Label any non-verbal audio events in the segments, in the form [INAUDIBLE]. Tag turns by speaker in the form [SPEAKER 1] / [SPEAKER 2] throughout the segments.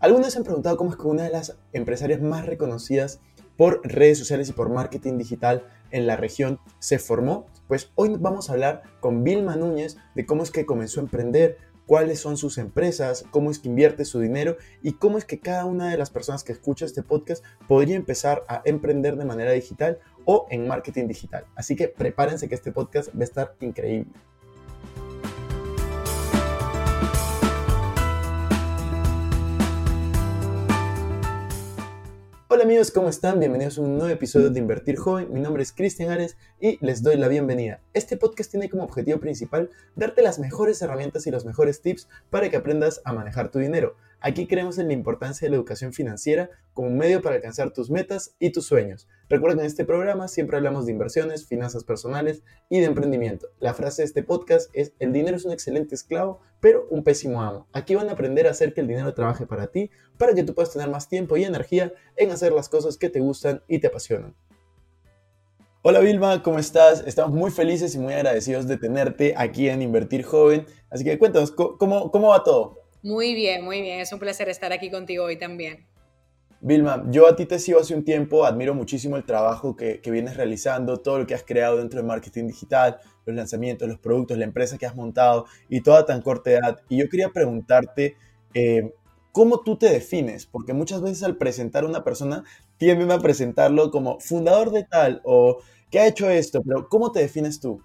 [SPEAKER 1] Algunos se han preguntado cómo es que una de las empresarias más reconocidas por redes sociales y por marketing digital en la región se formó. Pues hoy vamos a hablar con Vilma Núñez de cómo es que comenzó a emprender, cuáles son sus empresas, cómo es que invierte su dinero y cómo es que cada una de las personas que escucha este podcast podría empezar a emprender de manera digital o en marketing digital. Así que prepárense que este podcast va a estar increíble. Hola amigos, ¿cómo están? Bienvenidos a un nuevo episodio de Invertir Joven. Mi nombre es Cristian Ares y les doy la bienvenida. Este podcast tiene como objetivo principal darte las mejores herramientas y los mejores tips para que aprendas a manejar tu dinero. Aquí creemos en la importancia de la educación financiera como un medio para alcanzar tus metas y tus sueños. Recuerden que en este programa siempre hablamos de inversiones, finanzas personales y de emprendimiento. La frase de este podcast es, el dinero es un excelente esclavo, pero un pésimo amo. Aquí van a aprender a hacer que el dinero trabaje para ti, para que tú puedas tener más tiempo y energía en hacer las cosas que te gustan y te apasionan. Hola Vilma, ¿cómo estás? Estamos muy felices y muy agradecidos de tenerte aquí en Invertir Joven. Así que cuéntanos, ¿cómo, cómo va todo?
[SPEAKER 2] Muy bien, muy bien. Es un placer estar aquí contigo hoy también.
[SPEAKER 1] Vilma, yo a ti te sigo hace un tiempo, admiro muchísimo el trabajo que, vienes realizando, todo lo que has creado dentro del marketing digital, los lanzamientos, los productos, la empresa que has montado y toda tan corta edad. Y yo quería preguntarte, eh, ¿cómo tú te defines? Porque muchas veces al presentar a una persona tienden a presentarlo como fundador de tal o que ha hecho esto, pero ¿cómo te defines tú?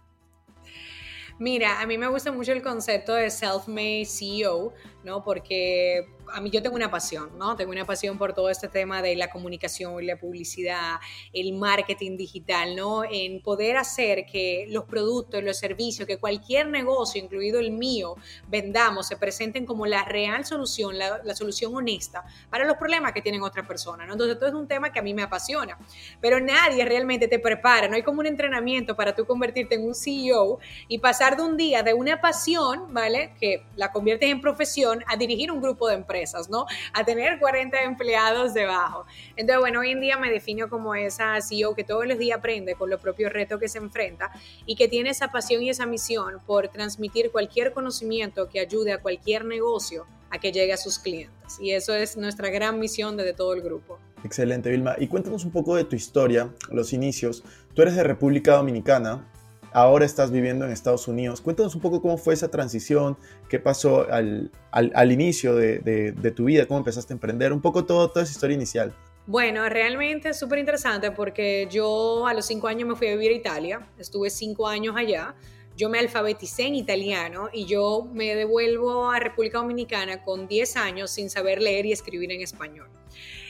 [SPEAKER 2] Mira, a mí me gusta mucho el concepto de self-made CEO, ¿no? Porque a mí yo tengo una pasión, ¿no? Tengo una pasión por todo este tema de la comunicación la publicidad, el marketing digital, ¿no? En poder hacer que los productos, los servicios, que cualquier negocio, incluido el mío, vendamos, se presenten como la real solución, la, solución honesta para los problemas que tienen otras personas, ¿no? Entonces, esto es un tema que a mí me apasiona, pero nadie realmente te prepara, no hay como un entrenamiento para tú convertirte en un CEO y pasar de un día de una pasión, ¿vale? Que la conviertes en profesión a dirigir un grupo de empresas ¿no? A tener 40 empleados debajo. Entonces, bueno, hoy en día me defino como esa CEO que todos los días aprende con los propios retos que se enfrenta y que tiene esa pasión y esa misión por transmitir cualquier conocimiento que ayude a cualquier negocio a que llegue a sus clientes. Y eso es nuestra gran misión desde todo el grupo.
[SPEAKER 1] Excelente, Vilma. Y cuéntanos un poco de tu historia, los inicios. Tú eres de República Dominicana, ahora estás viviendo en Estados Unidos. Cuéntanos un poco cómo fue esa transición, qué pasó al, al, inicio de, de, tu vida, cómo empezaste a emprender, un poco todo, toda esa historia inicial.
[SPEAKER 2] Bueno, realmente es súper interesante porque yo a los cinco años me fui a vivir a Italia, estuve cinco años allá, yo me alfabeticé en italiano y yo me devuelvo a República Dominicana con 10 años sin saber leer y escribir en español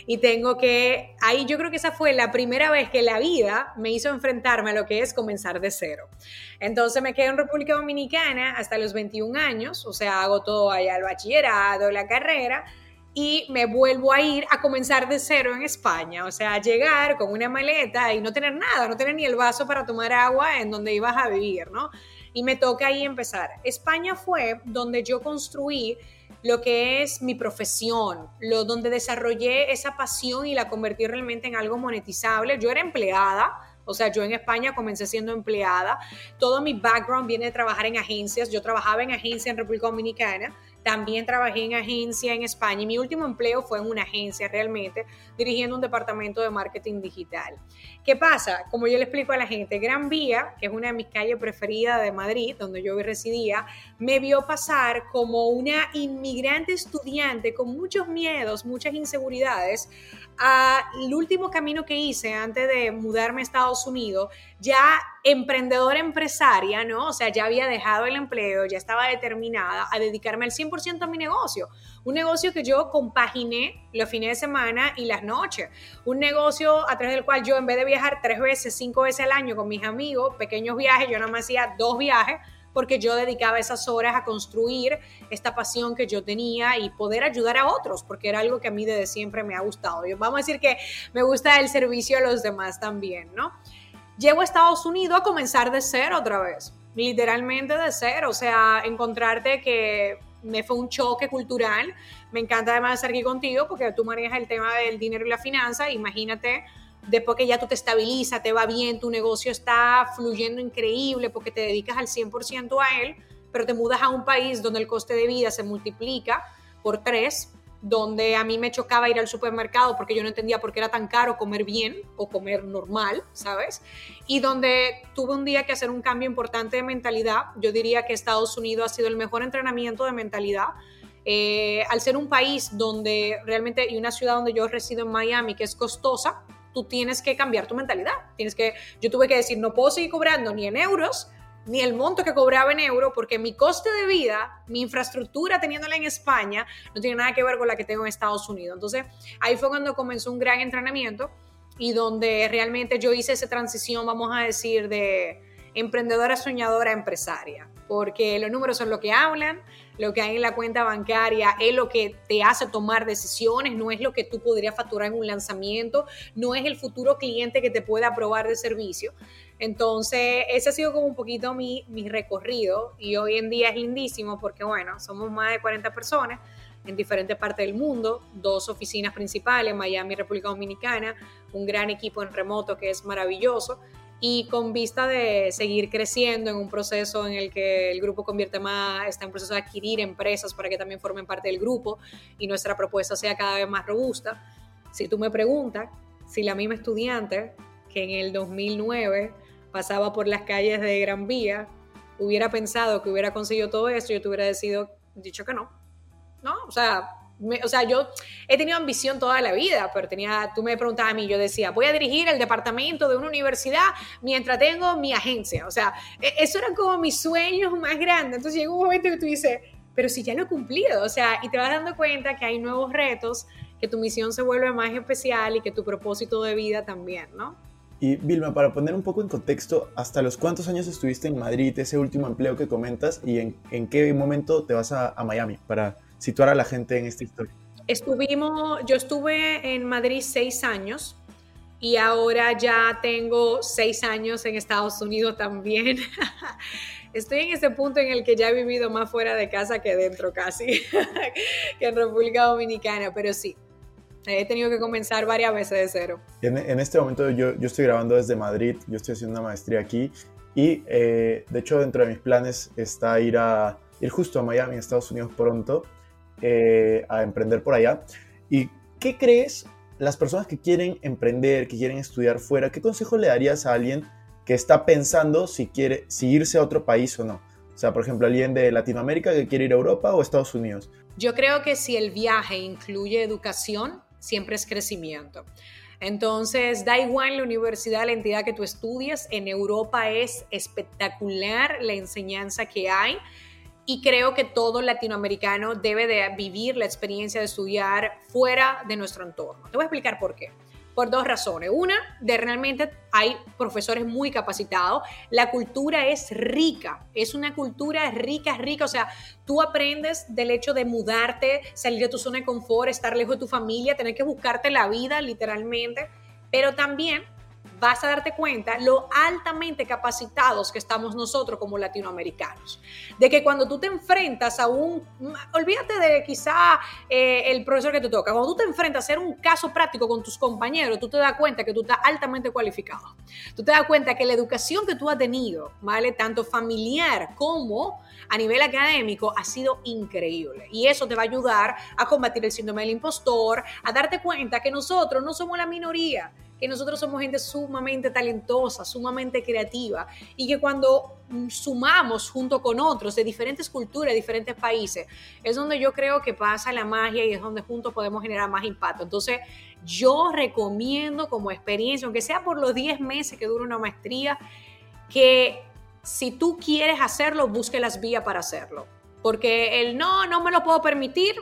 [SPEAKER 2] y tengo que, ahí yo creo que esa fue la primera vez que la vida me hizo enfrentarme a lo que es comenzar de cero. Entonces me quedo en República Dominicana hasta los 21 años, o sea, hago todo allá el bachillerato, la carrera, y me vuelvo a ir a comenzar de cero en España, o sea, llegar con una maleta y no tener nada, no tener ni el vaso para tomar agua en donde ibas a vivir, ¿no? Y me toca ahí empezar. España fue donde yo construí lo que es mi profesión, lo donde desarrollé esa pasión y la convertí realmente en algo monetizable. Yo era empleada, o sea, yo en España comencé siendo empleada. Todo mi background viene de trabajar en agencias. Yo trabajaba en agencia en República Dominicana también trabajé en agencia en España y mi último empleo fue en una agencia realmente, dirigiendo un departamento de marketing digital. ¿Qué pasa? Como yo le explico a la gente, Gran Vía, que es una de mis calles preferidas de Madrid, donde yo residía, me vio pasar como una inmigrante estudiante con muchos miedos, muchas inseguridades, al último camino que hice antes de mudarme a Estados Unidos, ya emprendedora empresaria, ¿no? O sea, ya había dejado el empleo, ya estaba determinada a dedicarme al 100% a mi negocio. Un negocio que yo compaginé los fines de semana y las noches. Un negocio a través del cual yo, en vez de viajar tres veces, cinco veces al año con mis amigos, pequeños viajes, yo nada más hacía dos viajes porque yo dedicaba esas horas a construir esta pasión que yo tenía y poder ayudar a otros, porque era algo que a mí desde siempre me ha gustado. Yo, vamos a decir que me gusta el servicio a los demás también, ¿no? Llego a Estados Unidos a comenzar de cero otra vez, literalmente de cero, o sea, encontrarte que me fue un choque cultural. Me encanta además estar aquí contigo porque tú manejas el tema del dinero y la finanza. Imagínate después que ya tú te estabilizas, te va bien, tu negocio está fluyendo increíble porque te dedicas al 100% a él, pero te mudas a un país donde el coste de vida se multiplica por tres, donde a mí me chocaba ir al supermercado porque yo no entendía por qué era tan caro comer bien o comer normal, ¿sabes? Y donde tuve un día que hacer un cambio importante de mentalidad. Yo diría que Estados Unidos ha sido el mejor entrenamiento de mentalidad. Eh, al ser un país donde realmente, y una ciudad donde yo resido en Miami, que es costosa, tú tienes que cambiar tu mentalidad. Tienes que, yo tuve que decir, no puedo seguir cobrando ni en euros, ni el monto que cobraba en euro, porque mi coste de vida, mi infraestructura teniéndola en España, no tiene nada que ver con la que tengo en Estados Unidos. Entonces, ahí fue cuando comenzó un gran entrenamiento y donde realmente yo hice esa transición, vamos a decir, de emprendedora, soñadora, empresaria, porque los números son lo que hablan, lo que hay en la cuenta bancaria es lo que te hace tomar decisiones, no es lo que tú podrías facturar en un lanzamiento, no es el futuro cliente que te pueda aprobar de servicio. Entonces, ese ha sido como un poquito mi, mi recorrido y hoy en día es lindísimo porque, bueno, somos más de 40 personas en diferentes partes del mundo, dos oficinas principales, Miami, República Dominicana, un gran equipo en remoto que es maravilloso y con vista de seguir creciendo en un proceso en el que el grupo convierte más, está en proceso de adquirir empresas para que también formen parte del grupo y nuestra propuesta sea cada vez más robusta. Si tú me preguntas si la misma estudiante que en el 2009 pasaba por las calles de Gran Vía, hubiera pensado que hubiera conseguido todo esto, yo te hubiera decidido, dicho que no. ¿No? O sea, o sea, yo he tenido ambición toda la vida, pero tenía, tú me preguntabas a mí, yo decía, voy a dirigir el departamento de una universidad mientras tengo mi agencia. O sea, e, eso eran como mis sueños más grandes. Entonces llega un momento que tú dices, pero si ya lo he cumplido, o sea, y te vas dando cuenta que hay nuevos retos, que tu misión se vuelve más especial y que tu propósito de vida también, ¿no?
[SPEAKER 1] Y Vilma, para poner un poco en contexto, ¿hasta los cuántos años estuviste en Madrid, ese último empleo que comentas, y en, en qué momento te vas a, a, Miami para situar a la gente en esta historia?
[SPEAKER 2] Estuvimos, yo estuve en Madrid seis años y ahora ya tengo seis años en Estados Unidos también. [LAUGHS] Estoy en ese punto en el que ya he vivido más fuera de casa que dentro casi, [LAUGHS] que en República Dominicana, pero sí, He tenido que comenzar varias veces de cero.
[SPEAKER 1] En, en este momento yo, yo, estoy grabando desde Madrid, yo estoy haciendo una maestría aquí y eh, de hecho dentro de mis planes está ir, a, ir justo a Miami, Estados Unidos pronto, eh, a emprender por allá. ¿Y qué crees las personas que quieren emprender, que quieren estudiar fuera, qué consejo le darías a alguien que está pensando si quiere si irse a otro país o no? O sea, por ejemplo, alguien de Latinoamérica que quiere ir a Europa o Estados Unidos.
[SPEAKER 2] Yo creo que si el viaje incluye educación, siempre es crecimiento. Entonces, da igual la universidad, la entidad que tú estudies, en Europa es espectacular la enseñanza que hay y creo que todo latinoamericano debe de vivir la experiencia de estudiar fuera de nuestro entorno. Te voy a explicar por qué por dos razones. Una, de realmente hay profesores muy capacitados. La cultura es rica, es una cultura rica, rica. O sea, tú aprendes del hecho de mudarte, salir de tu zona de confort, estar lejos de tu familia, tener que buscarte la vida literalmente. Pero también vas a darte cuenta lo altamente capacitados que estamos nosotros como latinoamericanos. De que cuando tú te enfrentas a un, olvídate de quizá eh, el profesor que te toca, cuando tú te enfrentas a hacer un caso práctico con tus compañeros, tú te das cuenta que tú estás altamente cualificado. Tú te das cuenta que la educación que tú has tenido, ¿vale? Tanto familiar como a nivel académico, ha sido increíble. Y eso te va a ayudar a combatir el síndrome del impostor, a darte cuenta que nosotros no somos la minoría que nosotros somos gente sumamente talentosa, sumamente creativa y que cuando mm, sumamos junto con otros de diferentes culturas, diferentes países, es donde yo creo que pasa la magia y es donde juntos podemos generar más impacto. Entonces, yo recomiendo como experiencia, aunque sea por los 10 meses que dura una maestría, que si tú quieres hacerlo, busque las vías para hacerlo. Porque el no, no me lo puedo permitir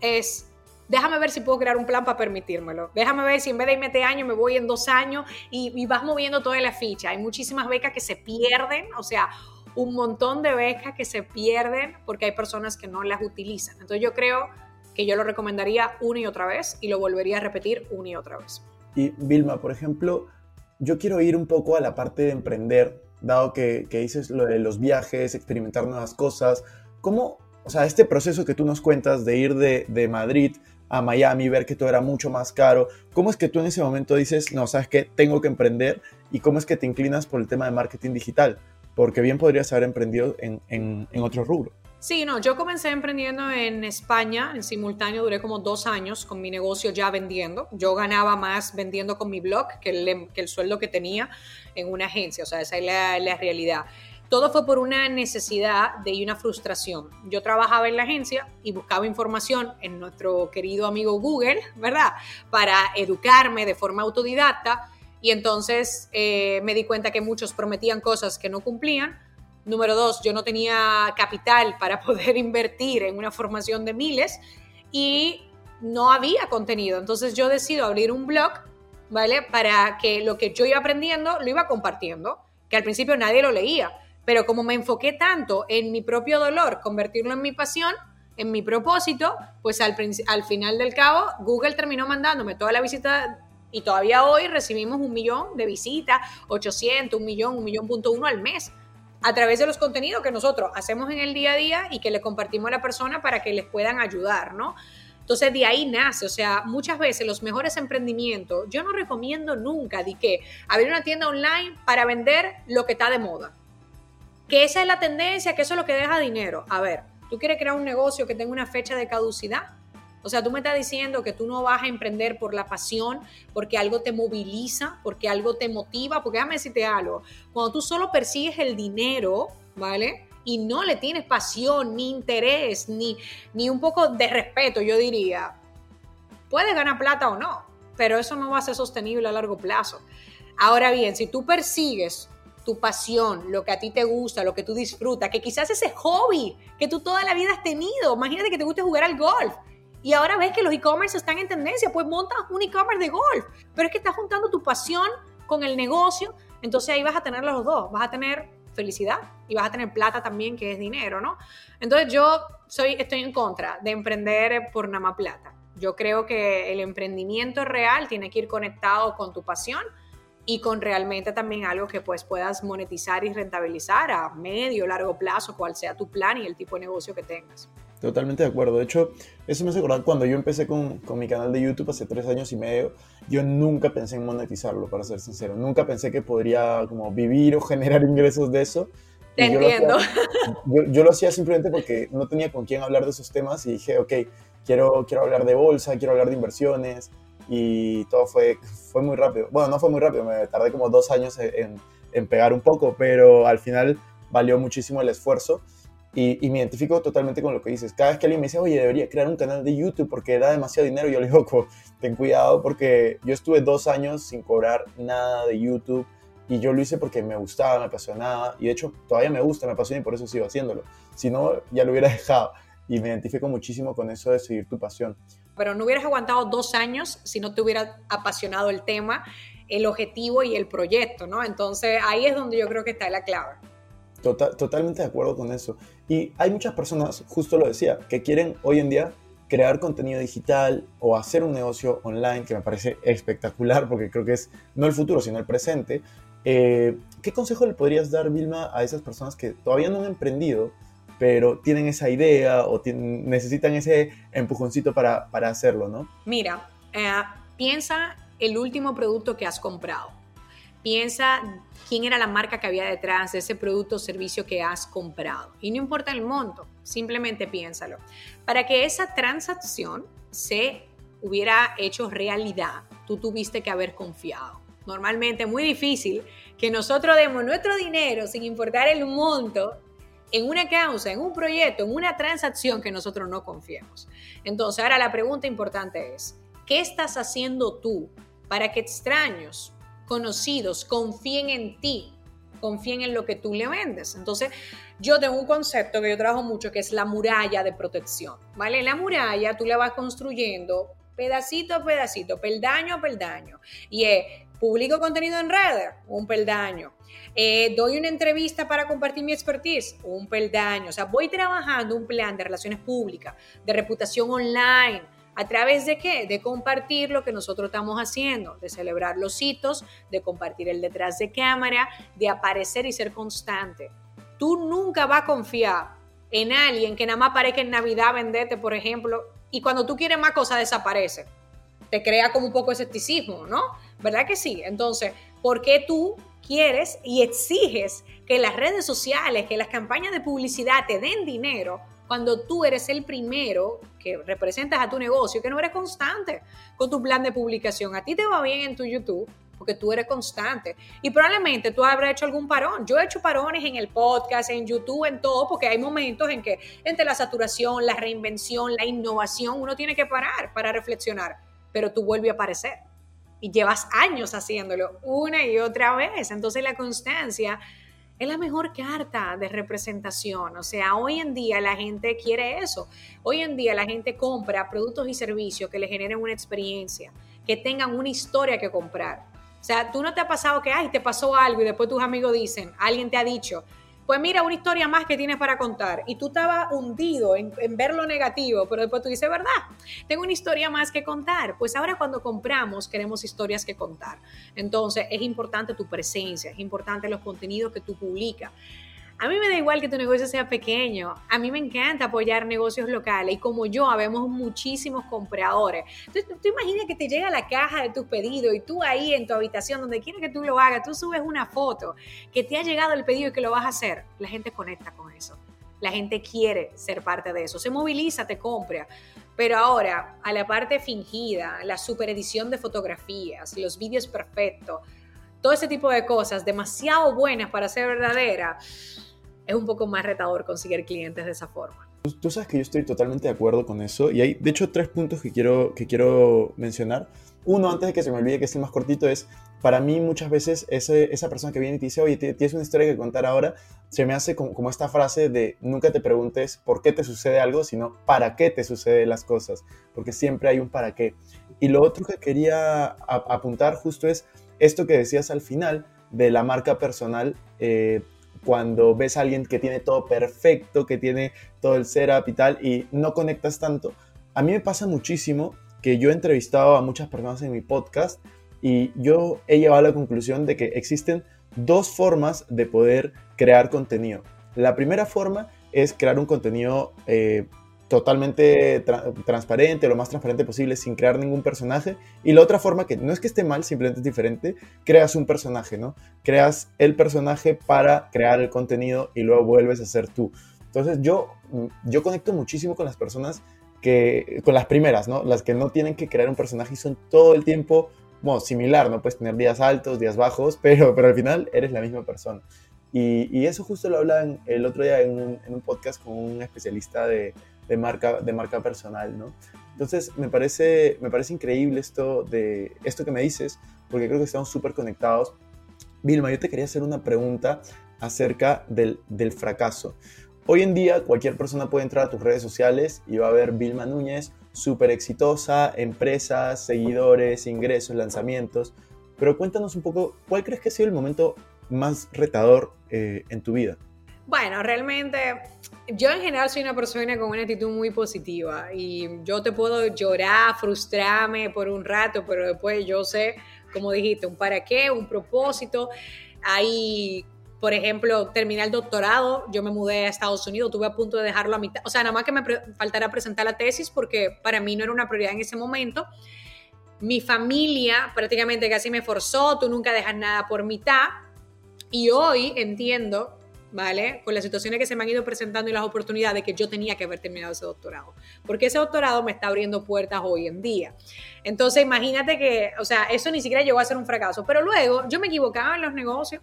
[SPEAKER 2] es déjame ver si puedo crear un plan para permitírmelo. Déjame ver si en vez de irme este año me voy en dos años y, vas moviendo toda la ficha. Hay muchísimas becas que se pierden, o sea, un montón de becas que se pierden porque hay personas que no las utilizan. Entonces yo creo que yo lo recomendaría una y otra vez y lo volvería a repetir una y otra vez.
[SPEAKER 1] Y Vilma, por ejemplo, yo quiero ir un poco a la parte de emprender, dado que, que dices lo de los viajes, experimentar nuevas cosas. ¿Cómo, o sea, este proceso que tú nos cuentas de ir de, de Madrid a Miami, ver que todo era mucho más caro. ¿Cómo es que tú en ese momento dices, no, sabes que tengo que emprender? ¿Y cómo es que te inclinas por el tema de marketing digital? Porque bien podrías haber emprendido en, en, otro rubro.
[SPEAKER 2] Sí, no, yo comencé emprendiendo en España, en simultáneo duré como dos años con mi negocio ya vendiendo. Yo ganaba más vendiendo con mi blog que el, que el sueldo que tenía en una agencia, o sea, esa es la, la realidad. Todo fue por una necesidad de y una frustración. Yo trabajaba en la agencia y buscaba información en nuestro querido amigo Google, ¿verdad? Para educarme de forma autodidacta y entonces eh, me di cuenta que muchos prometían cosas que no cumplían Número dos, yo no tenía capital para [LAUGHS] poder invertir en una formación de miles y no había contenido. Entonces yo decido abrir un blog, ¿vale? Para que lo que yo iba aprendiendo lo iba compartiendo, que al principio nadie lo leía. Pero como me enfoqué tanto en mi propio dolor, convertirlo en mi pasión, en mi propósito, pues al, al final del cabo, Google terminó mandándome toda la visita y todavía hoy recibimos un millón de visitas, 800, un millón, un millón punto uno al mes a través de los contenidos que nosotros hacemos en el día a día y que le compartimos a la persona para que les puedan ayudar, ¿no? Entonces de ahí nace, o sea, muchas veces los mejores emprendimientos, yo no recomiendo nunca de que abrir una tienda online para vender lo que está de moda. Que esa es la tendencia, que eso es lo que deja dinero. A ver, ¿tú quieres crear un negocio que tenga una fecha de caducidad? O sea, tú me estás diciendo que tú no vas a emprender por la pasión, porque algo te moviliza, porque algo te motiva, porque déjame decirte algo, cuando tú solo persigues el dinero, ¿vale? Y no le tienes pasión, ni interés, ni, ni un poco de respeto, yo diría, puedes ganar plata o no, pero eso no va a ser sostenible a largo plazo. Ahora bien, si tú persigues tu pasión, lo que a ti te gusta, lo que tú disfrutas, que quizás ese hobby que tú toda la vida has tenido, imagínate que te guste jugar al golf, y ahora ves que los e-commerce están en tendencia, pues montas un e-commerce de golf, pero es que estás juntando tu pasión con el negocio, entonces ahí vas a tener los dos, vas a tener felicidad y vas a tener plata también, que es dinero, ¿no? Entonces yo soy, estoy en contra de emprender por nada más plata. Yo creo que el emprendimiento real tiene que ir conectado con tu pasión y con realmente también algo que pues puedas monetizar y rentabilizar a medio, largo plazo, cual sea tu plan y el tipo de negocio que tengas.
[SPEAKER 1] Totalmente de acuerdo. De hecho, eso me hace acordar cuando yo empecé con, con, mi canal de YouTube hace tres años y medio, yo nunca pensé en monetizarlo, para ser sincero. Nunca pensé que podría como vivir o [LAUGHS] generar ingresos de eso.
[SPEAKER 2] Te entiendo. [LAUGHS]
[SPEAKER 1] Yo, yo, lo hacía simplemente porque no tenía con quién hablar de esos temas y dije, ok, quiero, quiero hablar de bolsa, quiero hablar de inversiones y todo fue, fue muy rápido. Bueno, no fue muy rápido, me tardé como dos años en, en pegar un poco, pero al final valió muchísimo el esfuerzo. Y, me identifico totalmente con lo que dices. Cada vez que alguien me dice, oye, debería crear un canal de YouTube porque da demasiado dinero, yo le digo, ten cuidado porque yo estuve dos años sin cobrar nada de YouTube y yo lo hice porque me gustaba, me apasionaba y de hecho todavía me gusta, me apasiona y por eso sigo haciéndolo. Si no, ya lo hubiera [LAUGHS] dejado y me identifico muchísimo con eso de seguir tu pasión.
[SPEAKER 2] Pero no hubieras aguantado dos años si no te hubiera apasionado el tema, el objetivo y el proyecto, ¿no? Entonces ahí es donde yo creo que está la clave.
[SPEAKER 1] Total, totalmente de acuerdo con eso. Y hay muchas personas, justo lo decía, que quieren hoy en día crear contenido digital o hacer un negocio online, que me parece espectacular porque creo que es no el futuro, sino el presente. Eh, ¿Qué consejo le podrías dar, Vilma, a esas personas que todavía no han emprendido, pero tienen esa idea o necesitan ese empujoncito para, para hacerlo, ¿no?
[SPEAKER 2] Mira, eh, piensa el último producto que has comprado. Piensa quién era la marca que había detrás de ese producto o servicio que has comprado. Y no importa el monto, simplemente piénsalo. Para que esa transacción se hubiera hecho realidad, tú tuviste que haber confiado. Normalmente es muy difícil que nosotros demos nuestro dinero sin importar el monto en una causa, en un proyecto, en una transacción que nosotros no confiemos. Entonces, ahora la pregunta importante es, ¿qué estás haciendo tú para que extraños conocidos confíen en ti, confíen en lo que tú le vendes. Entonces, yo tengo un concepto que yo trabajo mucho que es la muralla de protección, ¿vale? La muralla tú la vas construyendo pedacito a pedacito, peldaño a peldaño. Y es, publico contenido en redes, un peldaño. Eh, doy una entrevista para compartir mi expertise, un peldaño. O sea, voy trabajando un plan de relaciones públicas, de reputación online, ¿A través de qué? De compartir lo que nosotros estamos haciendo, de celebrar los hitos, de compartir el detrás de cámara, de aparecer y ser constante. Tú nunca vas a confiar en alguien que nada más aparezca en Navidad venderte, por ejemplo, y cuando tú quieres más cosas desaparece. Te crea como un poco escepticismo, ¿no? ¿Verdad que sí? Entonces, ¿por qué tú quieres y exiges que las redes sociales, que las campañas de publicidad te den dinero cuando tú eres el primero que representas a tu negocio, que no eres constante con tu plan de publicación. A ti te va bien en tu YouTube porque tú eres constante. Y probablemente tú habrás hecho algún parón. Yo he hecho parones en el podcast, en YouTube, en todo, porque hay momentos en que entre la saturación, la reinvención, la innovación, uno tiene que parar para reflexionar, pero tú vuelves a aparecer. Y llevas años haciéndolo una y otra vez. Entonces la constancia es la mejor carta de representación. O sea, hoy en día la gente quiere eso. Hoy en día la gente compra productos y servicios que le generen una experiencia, que tengan una historia que comprar. O sea, tú no te ha pasado que, ay, te pasó algo y después tus amigos dicen, alguien te ha dicho, pues mira, una historia más que tienes para contar. Y tú estabas hundido en, ver lo negativo, pero después tú dices, ¿verdad? Tengo una historia más que contar. Pues ahora cuando compramos queremos historias que contar. Entonces es importante tu presencia, es importante los contenidos que tú publicas. A mí me da igual que tu negocio sea pequeño. A mí me encanta apoyar negocios locales y como yo, habemos muchísimos compradores. Entonces, tú, imaginas que te llega la caja de tus pedidos y tú ahí en tu habitación, donde quieres que tú lo hagas, tú subes una foto que te ha llegado el pedido y que lo vas a hacer. La gente conecta con eso. La gente quiere ser parte de eso. Se moviliza, te compra. Pero ahora, a la parte fingida, la superedición de fotografías, los vídeos perfectos, todo ese tipo de cosas demasiado buenas para ser verdadera, es un poco más retador conseguir clientes de esa forma.
[SPEAKER 1] Tú sabes que yo estoy totalmente de acuerdo con eso y hay, de hecho, tres puntos que quiero, que quiero mencionar. Uno, antes de que se me olvide, que es el más cortito, es para mí muchas veces ese, esa persona que viene y te dice, oye, tienes una historia que contar ahora, se me hace como, como, esta frase de nunca te preguntes por qué te sucede algo, sino para qué te suceden las cosas, porque siempre hay un para qué. Y lo otro que quería apuntar justo es esto que decías al final de la marca personal. Eh, cuando ves a alguien que tiene todo perfecto, que tiene todo el setup y tal, y no conectas tanto. A mí me pasa muchísimo que yo he entrevistado a muchas personas en mi podcast y yo he llegado a la conclusión de que existen dos formas de poder crear contenido. La primera forma es crear un contenido eh, totalmente transparente, lo más transparente posible, sin crear ningún personaje. Y la otra forma, que no es que esté mal, simplemente es diferente, creas un personaje, ¿no? Creas el personaje para crear el contenido y luego vuelves a ser tú. Entonces yo, yo conecto muchísimo con las personas que, con las primeras, ¿no? Las que no tienen que crear un personaje y son todo el tiempo, bueno, similar, ¿no? Puedes tener días altos, días bajos, [LAUGHS] pero, pero al final eres la misma persona. Y, y eso justo lo hablan el otro día en un, en un podcast con un especialista de, de marca, de marca personal, ¿no? Entonces, me parece, me parece increíble esto, de, esto que me dices, porque creo que estamos súper conectados. Vilma, yo te quería hacer una pregunta acerca del, del fracaso. Hoy en día, cualquier persona puede entrar a tus redes sociales y va a ver Vilma Núñez, súper exitosa, empresas, seguidores, ingresos, lanzamientos. Pero cuéntanos un poco, ¿cuál crees que ha sido el momento más retador eh, en tu vida?
[SPEAKER 2] Bueno, realmente yo en general soy una persona con una actitud muy positiva y yo te puedo llorar, frustrarme por un rato, pero después yo sé, como dijiste, un para qué, un propósito. Ahí, por ejemplo, terminé el doctorado, yo me mudé a Estados Unidos, tuve a punto de dejarlo a mitad, o sea, nada más que me faltara presentar la tesis porque para mí no era una prioridad en ese momento. Mi familia prácticamente casi me forzó, tú nunca dejas nada por mitad. Y hoy entiendo ¿vale? Con las situaciones que se me han ido presentando y las oportunidades que yo tenía que haber terminado ese doctorado. Porque ese doctorado me está abriendo puertas hoy en día. Entonces, imagínate que, o sea, eso ni siquiera llegó a ser un fracaso. Pero luego yo me equivocaba en los negocios.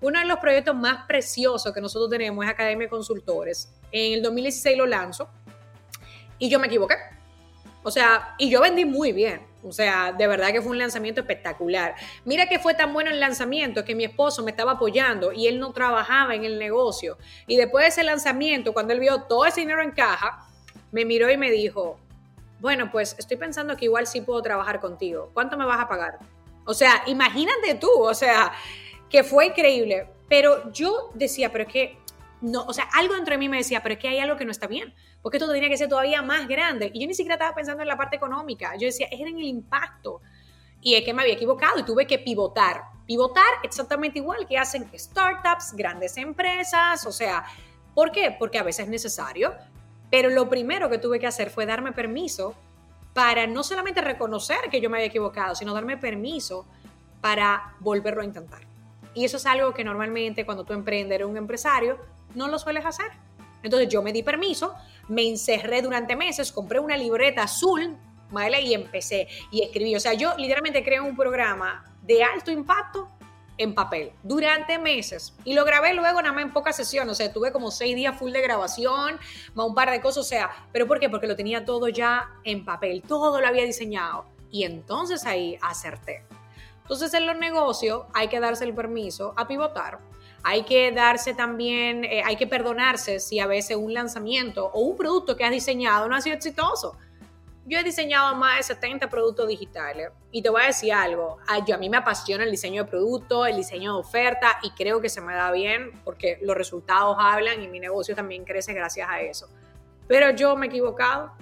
[SPEAKER 2] Uno de los proyectos más preciosos que nosotros tenemos es Academia de Consultores. En el 2016 lo lanzo y yo me equivoqué. O sea, y yo vendí muy bien. O sea, de verdad que fue un lanzamiento espectacular. Mira que fue tan bueno el lanzamiento que mi esposo me estaba apoyando y él no trabajaba en el negocio. Y después de ese lanzamiento, cuando él vio todo ese dinero en caja, me miró y me dijo, bueno, pues estoy pensando que igual sí puedo trabajar contigo. ¿Cuánto me vas a pagar? O sea, imagínate tú, o sea, que fue increíble. Pero yo decía, pero es que, no, o sea, algo dentro de mí me decía, pero es que hay algo que no está bien porque esto tenía que ser todavía más grande. Y yo ni siquiera estaba pensando en la parte económica, yo decía, era en el impacto. Y es que me había equivocado y tuve que pivotar. Pivotar exactamente igual que hacen startups, grandes empresas, o sea, ¿por qué? Porque a veces es necesario. Pero lo primero que tuve que hacer fue darme permiso para no solamente reconocer que yo me había equivocado, sino darme permiso para volverlo a intentar. Y eso es algo que normalmente cuando tú emprendes, eres un empresario, no lo sueles hacer. Entonces yo me di permiso, me encerré durante meses, compré una libreta azul, ¿vale? Y empecé y escribí. O sea, yo literalmente creé un programa de alto impacto en papel durante meses y lo grabé luego nada más en pocas sesiones, o sea, tuve como seis días full de grabación, más un par de cosas, o sea, ¿pero por qué? Porque lo tenía todo ya en papel, todo lo había diseñado y entonces ahí acerté. Entonces en los negocios hay que darse el permiso a pivotar, hay que darse también, eh, hay que perdonarse si a veces un lanzamiento o un producto que has diseñado no ha sido exitoso. Yo he diseñado más de 70 productos digitales y te voy a decir algo, a, yo, a mí me apasiona el diseño de productos, el diseño de oferta y creo que se me da bien porque los resultados hablan y mi negocio también crece gracias a eso. Pero yo me he equivocado,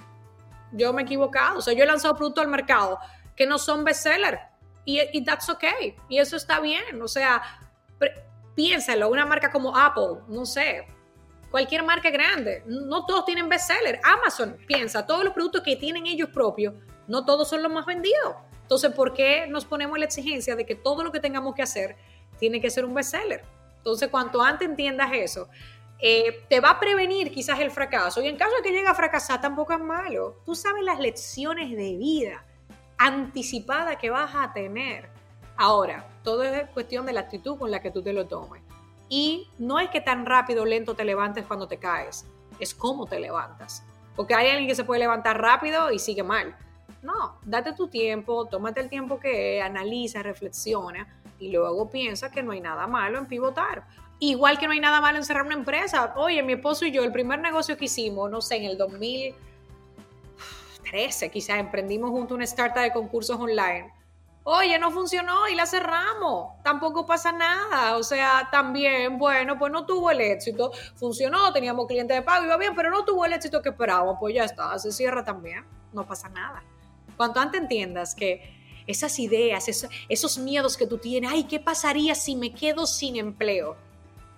[SPEAKER 2] yo me he equivocado, o sea, yo he lanzado productos al mercado que no son bestseller y, y that's okay, y eso está bien, o sea, piénsalo, una marca como Apple, no sé, cualquier marca grande. No todos tienen bestseller. Amazon, piensa, todos los productos que tienen ellos propios, no todos son los más vendidos. Entonces, ¿por qué nos ponemos la exigencia de que todo lo que tengamos que hacer tiene que ser un bestseller? Entonces, cuanto antes entiendas eso, eh, te va a prevenir quizás el fracaso. Y en caso de que llegue a fracasar, tampoco es malo. Tú sabes las lecciones de vida anticipadas que vas a tener. Ahora, todo es cuestión de la actitud con la que tú te lo tomes. Y no es que tan rápido o lento te levantes cuando te caes, es cómo te levantas. Porque hay alguien que se puede levantar rápido y sigue mal. No, date tu tiempo, tómate el tiempo que analiza, reflexiona y luego piensa que no hay nada malo en pivotar. Igual que no hay nada malo en cerrar una empresa. Oye, mi esposo y yo, el primer negocio que hicimos, no sé, en el 2013 quizás emprendimos junto una startup de concursos online Oye, no funcionó y la cerramos. Tampoco pasa nada. O sea, también, bueno, pues no tuvo el éxito. Funcionó, teníamos clientes de pago, iba bien, pero no tuvo el éxito que esperábamos. Pues ya está, se cierra también. No pasa nada. Cuanto antes entiendas que esas ideas, esos, esos miedos que tú tienes, ay, ¿qué pasaría si me quedo sin empleo?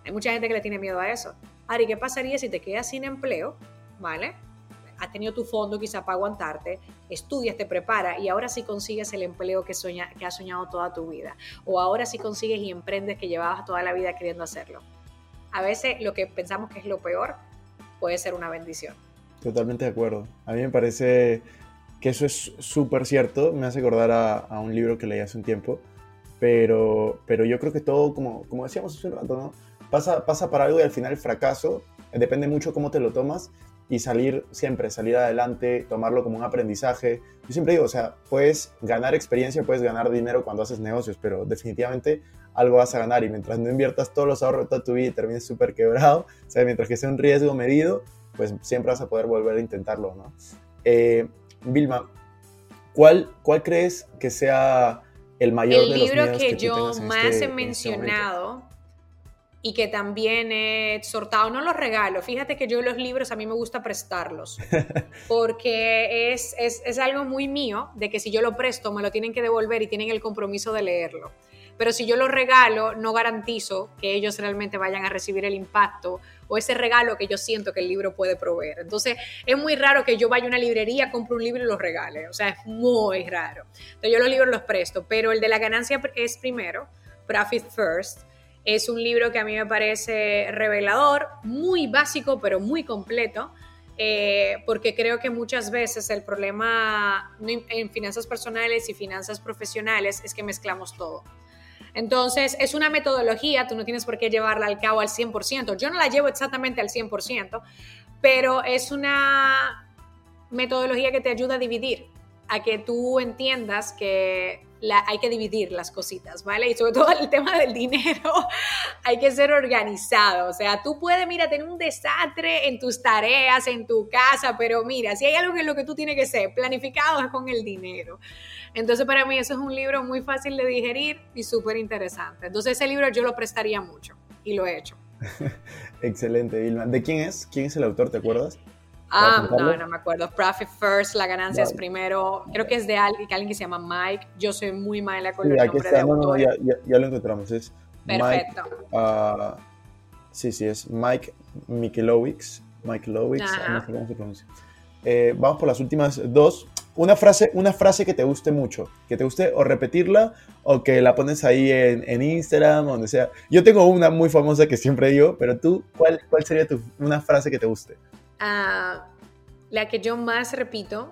[SPEAKER 2] Hay mucha gente que le tiene miedo a eso. Ari, ¿qué pasaría si te quedas sin empleo? ¿Vale? Has tenido tu fondo quizá para aguantarte, estudias, te prepara y ahora sí consigues el empleo que, sueña, que has soñado toda tu vida. O ahora sí consigues y emprendes que llevabas toda la vida queriendo hacerlo. A veces lo que pensamos que es lo peor puede ser una bendición.
[SPEAKER 1] Totalmente de acuerdo. A mí me parece que eso es súper cierto. Me hace acordar a, un libro que leí hace un tiempo. Pero, pero yo creo que todo, como, como decíamos hace un rato, ¿no? pasa, pasa para algo y al final el fracaso depende mucho cómo te lo tomas y salir siempre, salir adelante, tomarlo como un aprendizaje. Yo siempre digo, o sea, puedes ganar experiencia, puedes ganar dinero cuando haces negocios, pero definitivamente algo vas a ganar y mientras no inviertas todos los ahorros de toda tu vida y termines súper quebrado, [LAUGHS] o sea, mientras que sea un riesgo medido, pues siempre vas a poder volver a intentarlo, ¿no? Eh, Vilma, ¿cuál, ¿cuál crees que sea el mayor
[SPEAKER 2] el
[SPEAKER 1] de los
[SPEAKER 2] libro
[SPEAKER 1] que,
[SPEAKER 2] que yo
[SPEAKER 1] este,
[SPEAKER 2] más he
[SPEAKER 1] este
[SPEAKER 2] mencionado y que también he exhortado, no los regalo, fíjate que yo los libros a mí me gusta prestarlos, [LAUGHS] porque es, es, es, algo muy mío, de que si yo lo presto me lo tienen que devolver y tienen el compromiso de leerlo. Pero si yo lo regalo, no garantizo que ellos realmente vayan a recibir el impacto o ese regalo que yo siento que el libro puede proveer. Entonces, es muy raro que yo vaya a una librería, compre un libro y lo regale. O sea, es muy raro. Entonces, yo los libros los presto, pero el de la ganancia es primero, Profit First es un libro que a mí me parece revelador, muy básico, pero muy completo. Eh, porque creo que muchas veces el problema en finanzas personales y finanzas profesionales es que mezclamos todo. Entonces, es una metodología, tú no tienes por qué llevarla al cabo al 100%. Yo no la llevo exactamente al 100%, pero es una metodología que te ayuda a dividir, a que tú entiendas que hay que dividir las cositas, ¿vale? Y sobre [LAUGHS] todo el tema del dinero, [LAUGHS] hay que ser organizado. O sea, tú puedes, mira, tener un desastre en tus tareas, en tu casa, pero mira, si hay algo en lo que tú tienes que ser planificado es con el dinero. Entonces, para mí eso es un libro muy fácil de digerir y súper interesante. Entonces, ese libro yo lo prestaría mucho y lo he hecho. [LAUGHS]
[SPEAKER 1] Excelente, Vilma. ¿De quién es? ¿Quién es el autor? ¿Te acuerdas?
[SPEAKER 2] Ah, no, no me acuerdo. Profit first, la ganancia es primero. Creo que es de alguien, alguien que se llama Mike. Yo soy muy mala con sí, los nombres de
[SPEAKER 1] no, no, ya, ya, lo encontramos. Es
[SPEAKER 2] Perfecto.
[SPEAKER 1] Mike, uh, sí, sí, es Mike Mikelowicz. Mikelowicz, no sé cómo se pronuncia. Eh, vamos por las últimas dos. una frase, una frase que te guste mucho, que te guste o repetirla o que la pones ahí en, en Instagram o donde sea. Yo tengo una muy famosa que siempre digo, pero tú, ¿cuál, cuál sería tu, una frase que te guste?
[SPEAKER 2] Ah, la que yo más repito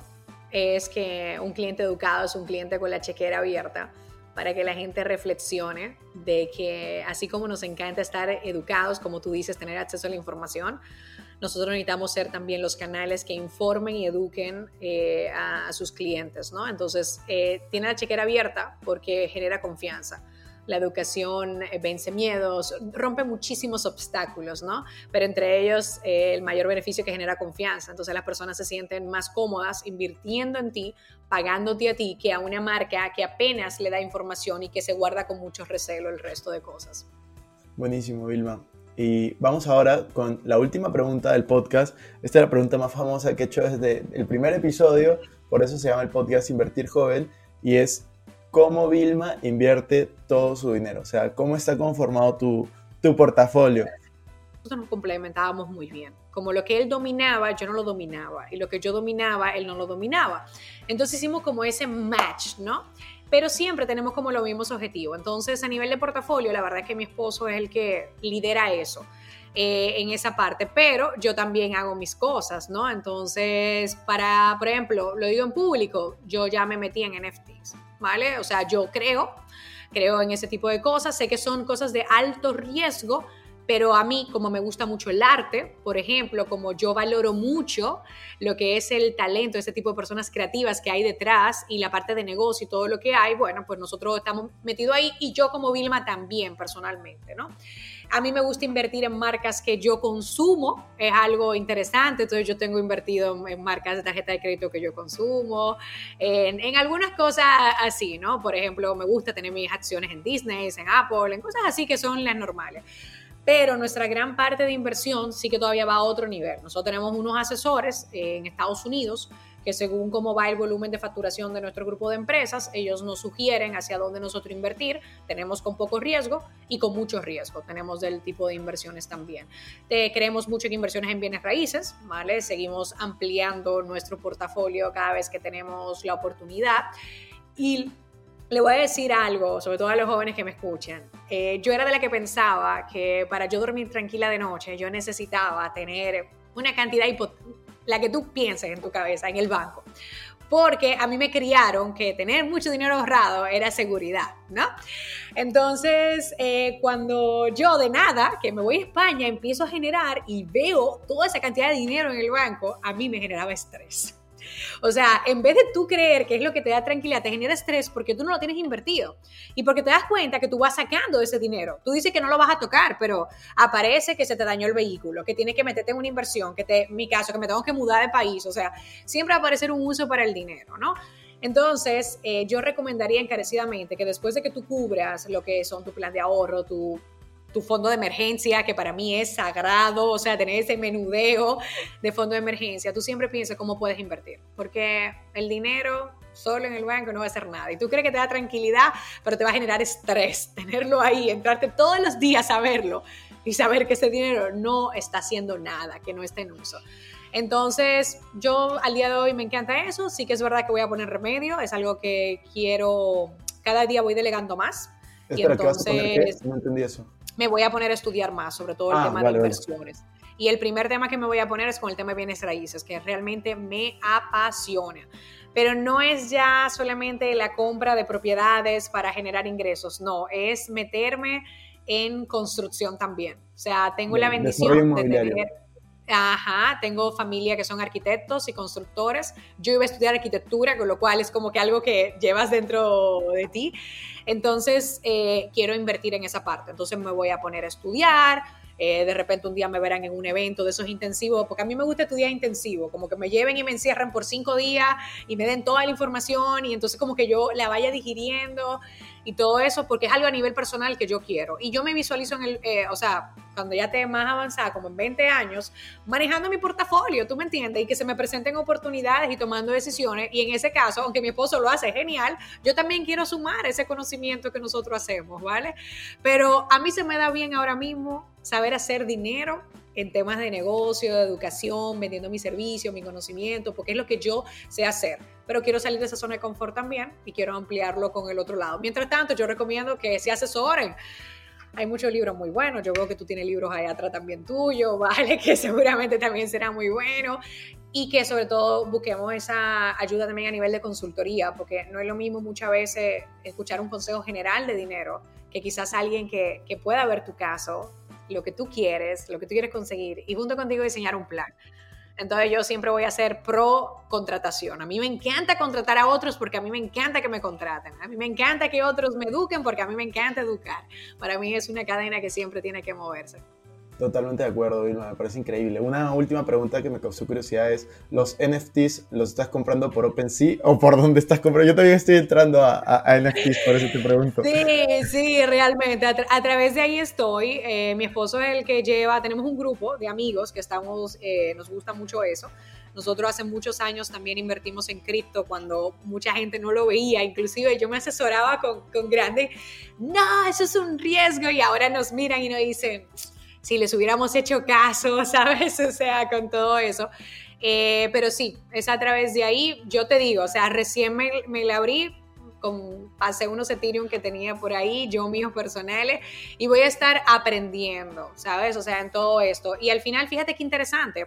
[SPEAKER 2] es que un cliente educado es un cliente con la chequera abierta para que la gente reflexione de que así como nos encanta estar educados, como tú dices, tener acceso a la información, nosotros necesitamos ser también los canales que informen y eduquen eh, a, sus clientes, ¿no? Entonces, eh, tiene la chequera abierta porque genera confianza. La educación eh, vence miedos, rompe muchísimos obstáculos, ¿no? Pero entre ellos el mayor beneficio que genera confianza. Entonces las personas se sienten más cómodas invirtiendo en ti, pagándote a ti, que a una marca que apenas le da información y que se guarda con mucho recelo el resto de cosas.
[SPEAKER 1] Buenísimo, Vilma. Y vamos ahora con la última pregunta del podcast. Esta es la pregunta más famosa que he hecho desde el primer episodio, por eso se llama el podcast Invertir Joven, y es cómo Vilma invierte todo su dinero, o sea, cómo está conformado tu, tu portafolio.
[SPEAKER 2] Nosotros nos complementábamos muy bien. Como lo que él dominaba, yo no lo dominaba, y lo que yo dominaba, él no lo dominaba. Entonces hicimos como ese match, ¿no? pero siempre tenemos como los mismos objetivos. Entonces, a nivel de portafolio, la verdad es que mi esposo es el que lidera eso. Eh, en esa parte, pero yo también hago mis cosas, ¿no? Entonces, para, por ejemplo, lo digo en público, yo ya me metí en NFTs, ¿vale? O sea, yo creo, creo en ese tipo de cosas, sé que son cosas de alto riesgo, pero a mí, como me gusta mucho el arte, por ejemplo, como yo valoro mucho lo que es el talento, ese tipo de personas creativas que hay detrás y la parte de negocio y todo lo que hay, bueno, pues nosotros estamos metidos ahí y yo como Vilma también personalmente, ¿no? A mí me gusta invertir en marcas que yo consumo, es algo interesante, entonces yo tengo invertido en marcas de tarjeta de crédito que yo consumo, en, algunas cosas así, ¿no? Por ejemplo, me gusta tener mis acciones en Disney, en Apple, en cosas así que son las normales pero nuestra gran parte de inversión sí que todavía va a otro nivel. Nosotros tenemos unos asesores en Estados Unidos que según cómo va el volumen de facturación de nuestro grupo de empresas, ellos nos sugieren hacia dónde nosotros invertir. Tenemos con poco riesgo y con mucho riesgo. Tenemos del tipo de inversiones también. Creemos mucho en inversiones en bienes raíces, ¿vale? Seguimos ampliando nuestro portafolio cada vez que tenemos la oportunidad. Y le voy a decir algo, sobre todo a los jóvenes que me escuchan. Eh, yo era de la que pensaba que para yo dormir tranquila de noche, yo necesitaba tener una cantidad, la que tú pienses en tu cabeza, en el banco. Porque a mí me criaron que tener mucho dinero ahorrado era seguridad, ¿no? Entonces, eh, cuando yo de nada, que me voy a España, empiezo a generar y veo toda esa cantidad de dinero en el banco, a mí me generaba estrés. O sea, en vez de tú creer que es lo que te da tranquilidad, te genera estrés porque tú no lo tienes invertido y porque te das cuenta que tú vas sacando ese dinero. Tú dices que no lo vas a tocar, pero aparece que se te dañó el vehículo, que tienes que meterte en una inversión, que te, mi caso, que me tengo que mudar de país. O sea, siempre va a aparecer un uso para el dinero, ¿no? Entonces, eh, yo recomendaría encarecidamente que después de que tú cubras lo que son tu plan de ahorro, tu tu fondo de emergencia, que para mí es sagrado, o sea, tener ese menudeo de fondo de emergencia, tú siempre piensas cómo puedes invertir, porque el dinero solo en el banco no va a hacer nada. Y tú crees que te da tranquilidad, pero te va a generar estrés [LAUGHS] tenerlo ahí, entrarte todos los días a verlo y saber que ese dinero no está haciendo nada, que no está en uso. Entonces, yo al día de hoy me encanta eso, sí que es verdad que voy a poner remedio, es algo que quiero, cada día voy delegando más.
[SPEAKER 1] y entonces, No entendí eso
[SPEAKER 2] me voy a poner a estudiar más sobre todo el ah, tema de inversiones. Y el primer tema que me voy a poner es con el tema de bienes raíces, que realmente me apasiona. Pero no es ya solamente la compra de propiedades para generar ingresos, no, es meterme en construcción también. O sea, tengo la bendición de tener... Ajá, tengo familia que son arquitectos y constructores. Yo iba a estudiar arquitectura, con lo cual es como que algo que llevas dentro de ti. Entonces, eh, quiero invertir en esa parte. Entonces, me voy a poner a estudiar. Eh, de repente un día me verán en un evento de esos intensivos, porque a mí me gusta estudiar intensivo, como que me lleven y me encierran por cinco días y me den toda la información y entonces como que yo la vaya digiriendo y todo eso, porque es algo a nivel personal que yo quiero. Y yo me visualizo en el, eh, o sea, cuando ya esté más avanzada, como en 20 años, manejando mi portafolio, ¿tú me entiendes? Y que se me presenten oportunidades y tomando decisiones. Y en ese caso, aunque mi esposo lo hace genial, yo también quiero sumar ese conocimiento que nosotros hacemos, ¿vale? Pero a mí se me da bien ahora mismo saber hacer dinero en temas de negocio, de educación, vendiendo mi servicio, mi conocimiento, porque es lo que yo sé hacer. Pero quiero salir de esa zona de confort también y quiero ampliarlo con el otro lado. Mientras tanto, yo recomiendo que se asesoren hay muchos libros muy buenos. Yo veo que tú tienes libros ahí atrás también tuyos, [LAUGHS] ¿vale? Que seguramente también será muy bueno. Y que sobre todo busquemos esa ayuda también a nivel de consultoría, porque no es lo mismo muchas veces escuchar un consejo general de dinero que quizás alguien que, que pueda ver tu caso, lo que tú quieres, lo que tú quieres conseguir y junto contigo diseñar un plan. Entonces yo siempre voy a ser pro contratación. A mí me encanta contratar a otros porque a mí me encanta que me contraten. A mí me encanta que otros me eduquen porque a mí me encanta educar. Para mí es una cadena que siempre tiene que moverse.
[SPEAKER 1] Totalmente de acuerdo, Vilma, me parece increíble. Una última pregunta que me causó curiosidad es, ¿los NFTs los estás comprando por OpenSea o por dónde estás comprando? Yo también estoy entrando a, NFTs, por eso te pregunto.
[SPEAKER 2] Sí, sí, realmente. A, través de ahí estoy. Eh, mi esposo es el que lleva, tenemos un grupo de amigos que estamos, eh, nos gusta mucho eso. Nosotros hace muchos años también invertimos en cripto cuando mucha gente no lo veía, inclusive yo me asesoraba con, con grandes, no, eso es un riesgo y ahora nos miran y nos dicen, si les hubiéramos hecho caso, [LAUGHS] ¿sabes? O sea, con todo eso. Eh, pero sí, es a través de ahí, yo te digo, o sea, recién me, me la abrí, con, pasé unos Ethereum que tenía por ahí, yo míos personales, y voy a estar aprendiendo, ¿sabes? O sea, en todo esto. Y al final, fíjate qué interesante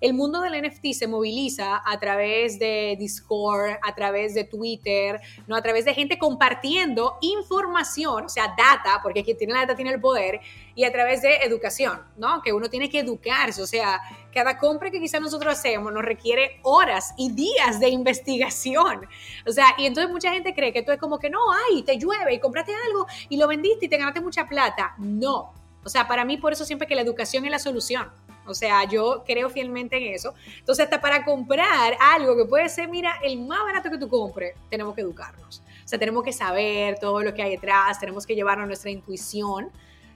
[SPEAKER 2] el mundo del NFT se moviliza a través de Discord, a través de Twitter, ¿no? a través de gente compartiendo información, o sea, data, porque quien tiene la data tiene el poder, y a través de educación, ¿no? Que uno tiene que educarse, o sea, cada compra que quizás nosotros hacemos nos requiere horas y días de investigación. O sea, y entonces mucha gente cree que tú es como que no, ay, te llueve y compraste algo y lo vendiste y te ganaste mucha plata. No. O sea, para mí por eso siempre que la educación es la solución. O sea, yo creo fielmente en eso. Entonces, hasta para comprar algo que puede ser, mira, el más barato que tú compres, tenemos que educarnos. O sea, tenemos que saber todo lo que hay detrás, tenemos que llevarnos nuestra intuición,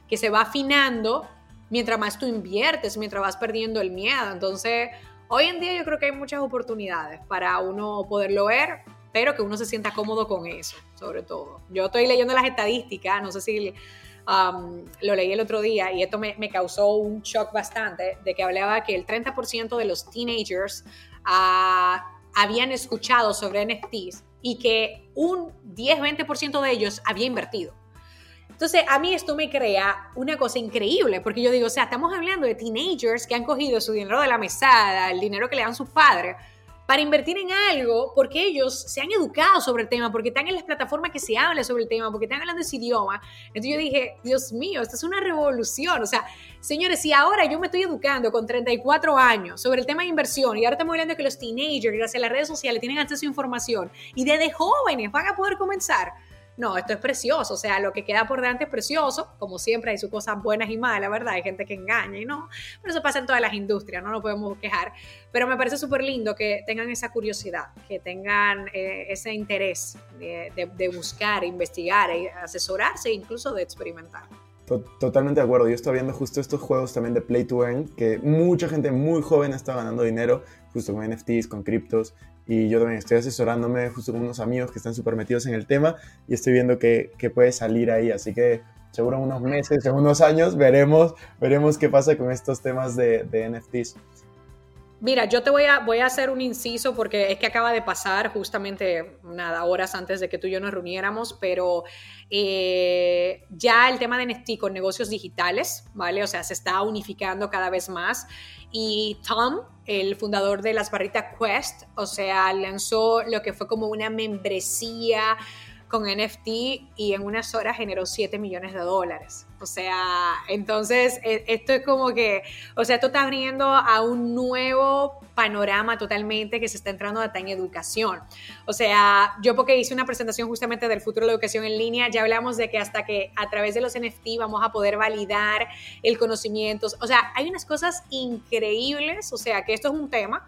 [SPEAKER 2] que se va afinando mientras más tú inviertes, mientras vas perdiendo el miedo. Entonces, hoy en día yo creo que hay muchas oportunidades para uno poderlo ver, pero que uno se sienta cómodo con eso, sobre todo. Yo estoy leyendo las estadísticas, no sé si lo leí el otro día y esto me, causó un shock bastante, de que hablaba que el 30% de los teenagers ah, habían escuchado sobre NFTs y que un 10-20% de ellos había invertido. Entonces, a mí esto me crea una cosa increíble, porque yo digo, o sea, estamos hablando de teenagers que han cogido su dinero de la mesada, el dinero que le dan sus padres, para invertir en algo porque ellos se han educado sobre el tema, porque están en las plataformas que se habla sobre el tema, porque están hablando ese idioma. Entonces yo dije, Dios mío, esto es una revolución. O sea, señores, si ahora yo me estoy educando con 34 años sobre el tema de inversión y ahora estamos hablando de que los teenagers, gracias a las redes sociales, tienen acceso a información y desde jóvenes van a poder comenzar no, esto es precioso, o sea, lo que queda por delante es precioso, como siempre hay sus cosas buenas y malas, ¿verdad? Hay gente que engaña y no, pero eso pasa en todas las industrias, no nos podemos quejar, pero me parece súper lindo que tengan esa curiosidad, que tengan eh, ese interés de, buscar, investigar, e asesorarse e incluso de experimentar.
[SPEAKER 1] Totalmente de acuerdo. Yo estoy viendo justo estos juegos también de Play to Earn, que mucha gente muy joven está ganando dinero, justo con NFTs, con criptos, y yo también estoy asesorándome justo con unos amigos que están súper metidos en el tema y estoy viendo que, que, puede salir ahí, así que seguro en unos meses, en unos años veremos, veremos qué pasa con estos temas de, de NFTs.
[SPEAKER 2] Mira, yo te voy a, voy a hacer un inciso porque es que acaba de pasar justamente, nada, horas antes de que tú y yo nos reuniéramos, pero eh, ya el tema de NFT con negocios digitales, ¿vale? O sea, se está unificando cada vez más. Y Tom, el fundador de las barritas Quest, o sea, lanzó lo que fue como una membresía con NFT y en unas horas generó 7 millones de dólares. O sea, entonces e, esto es como que, o sea, esto está abriendo a un nuevo panorama totalmente que se está entrando hasta en educación. O sea, yo porque hice una presentación justamente del futuro de la educación en línea, ya hablamos de que hasta que a través de los NFT vamos a poder validar el conocimiento. O sea, hay unas cosas increíbles, o sea, que esto es un tema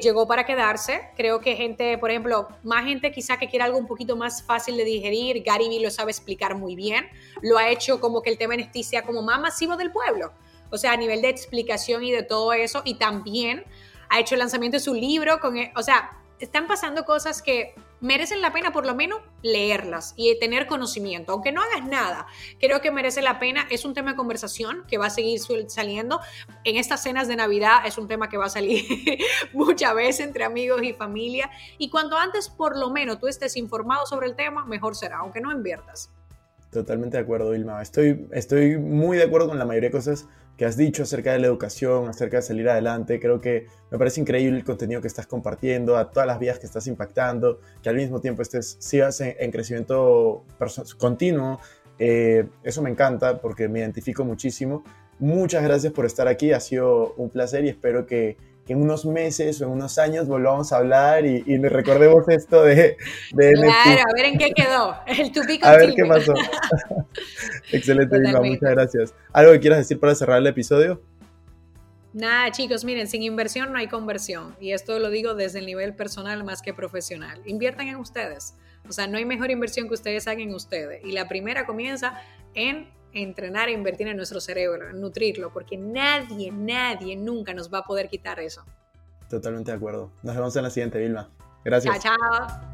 [SPEAKER 2] llegó para quedarse. Creo que gente, por ejemplo, más gente quizá que quiera algo un poquito más fácil de digerir, Gary Vee lo sabe explicar muy bien, lo ha hecho como que el tema NFT sea como más masivo del pueblo, o sea, a nivel de explicación y de todo eso, y también ha hecho el lanzamiento de su libro, con, e, o sea, están pasando cosas que merecen la pena por lo menos leerlas y tener conocimiento, aunque no hagas nada. Creo que merece la pena, es un tema de conversación que va a seguir saliendo. En estas cenas de Navidad es un tema que va a salir [LAUGHS] muchas veces entre amigos y familia. Y cuanto antes por lo menos tú estés informado sobre el tema, mejor será, aunque no inviertas.
[SPEAKER 1] Totalmente de acuerdo, Ilma. Estoy, estoy muy de acuerdo con la mayoría de cosas que has dicho acerca de la educación, acerca de salir adelante. Creo que me parece increíble el contenido que estás compartiendo, a todas las vías que estás impactando, que al mismo tiempo estés, sigas en, crecimiento continuo. Eh, eso me encanta porque me identifico muchísimo. Muchas gracias por estar aquí, ha sido un placer y espero que en unos meses o en unos años volvamos a hablar y, y recordemos esto de,
[SPEAKER 2] de Claro, a ver en qué quedó, el tupico
[SPEAKER 1] A ver qué pasó. [LAUGHS] Excelente, Vilma, muchas gracias. ¿Algo que quieras decir para cerrar el episodio?
[SPEAKER 2] Nada, chicos, miren, sin inversión no hay conversión. Y esto lo digo desde el nivel personal más que profesional. Inviertan en ustedes. O sea, no hay mejor inversión que ustedes hagan en ustedes. Y la primera comienza en entrenar e invertir en nuestro cerebro, en nutrirlo, porque nadie, nadie nunca nos va a poder quitar eso.
[SPEAKER 1] Totalmente de acuerdo. Nos vemos en la siguiente, Vilma. Gracias.
[SPEAKER 2] Chao, chao.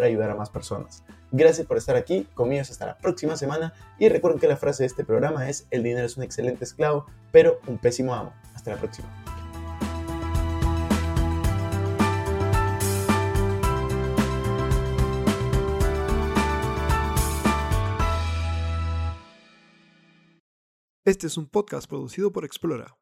[SPEAKER 1] ayudar a más personas. Gracias por estar aquí, conmigo hasta la próxima semana y recuerden que la frase de este programa es el dinero es un excelente esclavo, pero un pésimo amo. Hasta la próxima.
[SPEAKER 3] Este es un podcast producido por Explora.